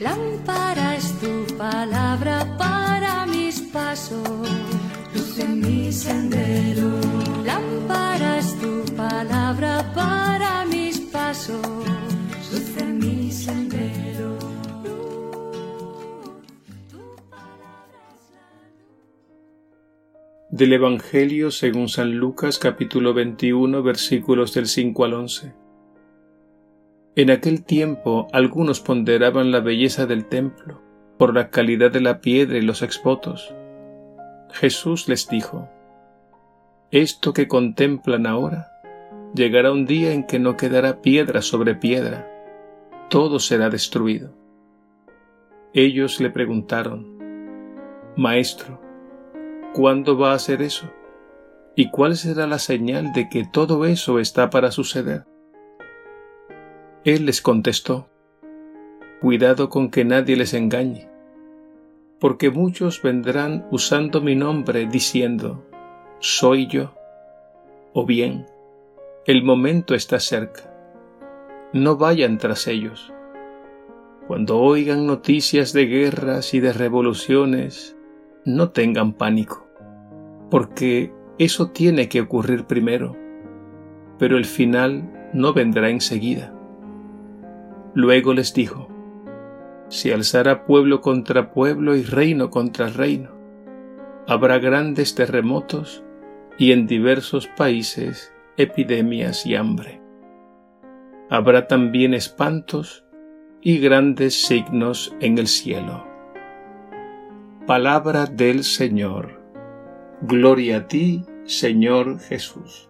Lámpara es tu palabra para mis pasos, luz en mi sendero. Lámpara es tu palabra para mis pasos, luz en mi sendero. Del Evangelio según San Lucas capítulo 21 versículos del 5 al 11. En aquel tiempo algunos ponderaban la belleza del templo por la calidad de la piedra y los exvotos. Jesús les dijo, Esto que contemplan ahora, llegará un día en que no quedará piedra sobre piedra, todo será destruido. Ellos le preguntaron, Maestro, ¿cuándo va a ser eso? ¿Y cuál será la señal de que todo eso está para suceder? Él les contestó, Cuidado con que nadie les engañe, porque muchos vendrán usando mi nombre diciendo, Soy yo, o bien, el momento está cerca. No vayan tras ellos. Cuando oigan noticias de guerras y de revoluciones, no tengan pánico, porque eso tiene que ocurrir primero, pero el final no vendrá enseguida. Luego les dijo, Si alzara pueblo contra pueblo y reino contra reino, habrá grandes terremotos y en diversos países epidemias y hambre. Habrá también espantos y grandes signos en el cielo. Palabra del Señor. Gloria a ti, Señor Jesús.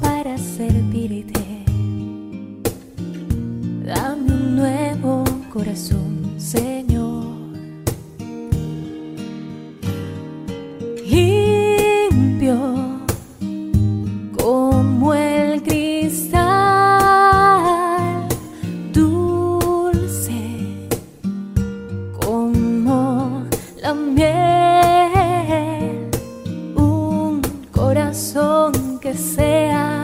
para servirte. Dame un nuevo corazón, sea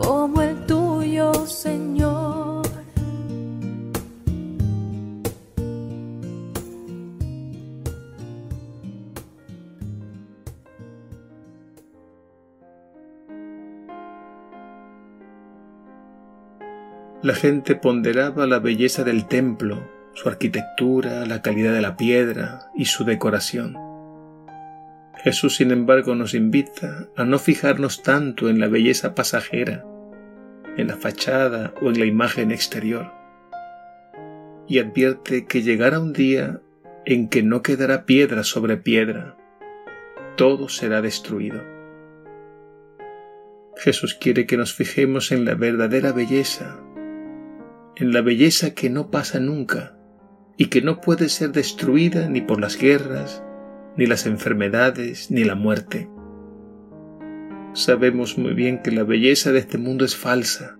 como el tuyo, Señor. La gente ponderaba la belleza del templo, su arquitectura, la calidad de la piedra y su decoración. Jesús, sin embargo, nos invita a no fijarnos tanto en la belleza pasajera, en la fachada o en la imagen exterior, y advierte que llegará un día en que no quedará piedra sobre piedra, todo será destruido. Jesús quiere que nos fijemos en la verdadera belleza, en la belleza que no pasa nunca y que no puede ser destruida ni por las guerras, ni las enfermedades, ni la muerte. Sabemos muy bien que la belleza de este mundo es falsa,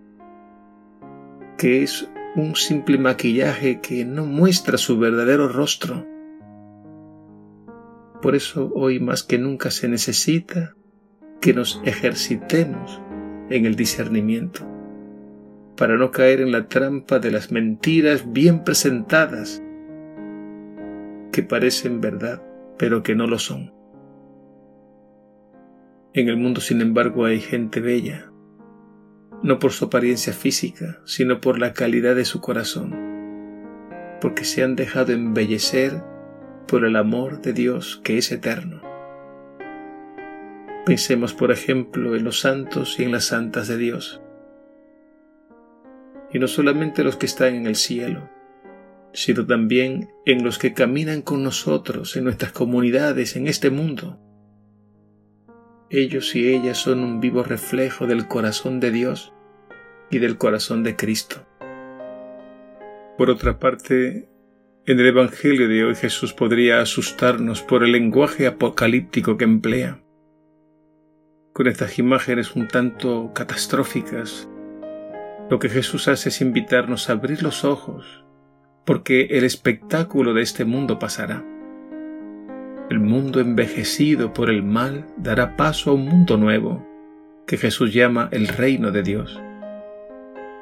que es un simple maquillaje que no muestra su verdadero rostro. Por eso hoy más que nunca se necesita que nos ejercitemos en el discernimiento, para no caer en la trampa de las mentiras bien presentadas que parecen verdad pero que no lo son. En el mundo, sin embargo, hay gente bella, no por su apariencia física, sino por la calidad de su corazón, porque se han dejado embellecer por el amor de Dios que es eterno. Pensemos, por ejemplo, en los santos y en las santas de Dios. y no solamente los que están en el cielo, sino también en los que caminan con nosotros en nuestras comunidades en este mundo. Ellos y ellas son un vivo reflejo del corazón de Dios y del corazón de Cristo. Por otra parte, en el Evangelio de hoy Jesús podría asustarnos por el lenguaje apocalíptico que emplea. Con estas imágenes un tanto catastróficas, lo que Jesús hace es invitarnos a abrir los ojos, porque el espectáculo de este mundo pasará. El mundo envejecido por el mal dará paso a un mundo nuevo, que Jesús llama el reino de Dios.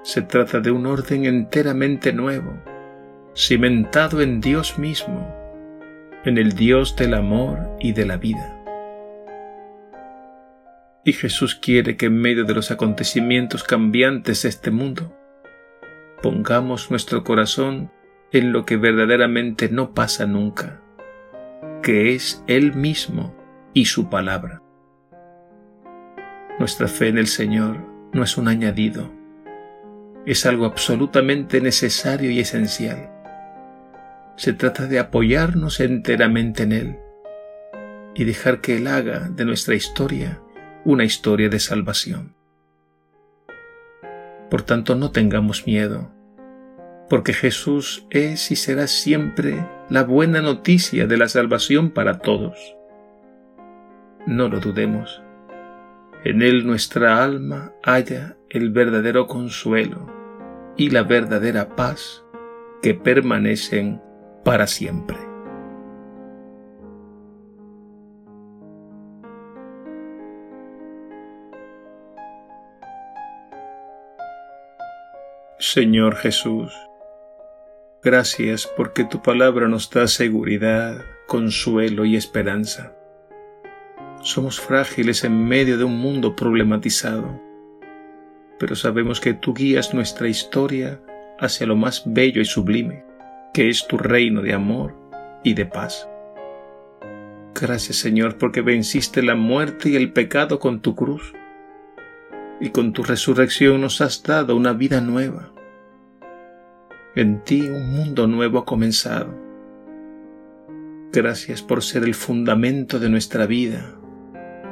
Se trata de un orden enteramente nuevo, cimentado en Dios mismo, en el Dios del amor y de la vida. Y Jesús quiere que en medio de los acontecimientos cambiantes de este mundo, pongamos nuestro corazón en lo que verdaderamente no pasa nunca, que es Él mismo y su palabra. Nuestra fe en el Señor no es un añadido, es algo absolutamente necesario y esencial. Se trata de apoyarnos enteramente en Él y dejar que Él haga de nuestra historia una historia de salvación. Por tanto, no tengamos miedo, porque Jesús es y será siempre la buena noticia de la salvación para todos. No lo dudemos. En Él nuestra alma halla el verdadero consuelo y la verdadera paz que permanecen para siempre. Señor Jesús, gracias porque tu palabra nos da seguridad, consuelo y esperanza. Somos frágiles en medio de un mundo problematizado pero sabemos que tú guías nuestra historia hacia lo más bello y sublime, que es tu reino de amor y de paz. Gracias Señor porque venciste la muerte y el pecado con tu cruz, y con tu resurrección nos has dado una vida nueva. En ti un mundo nuevo ha comenzado. Gracias por ser el fundamento de nuestra vida,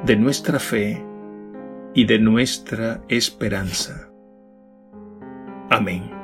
de nuestra fe y de nuestra esperanza. Amén.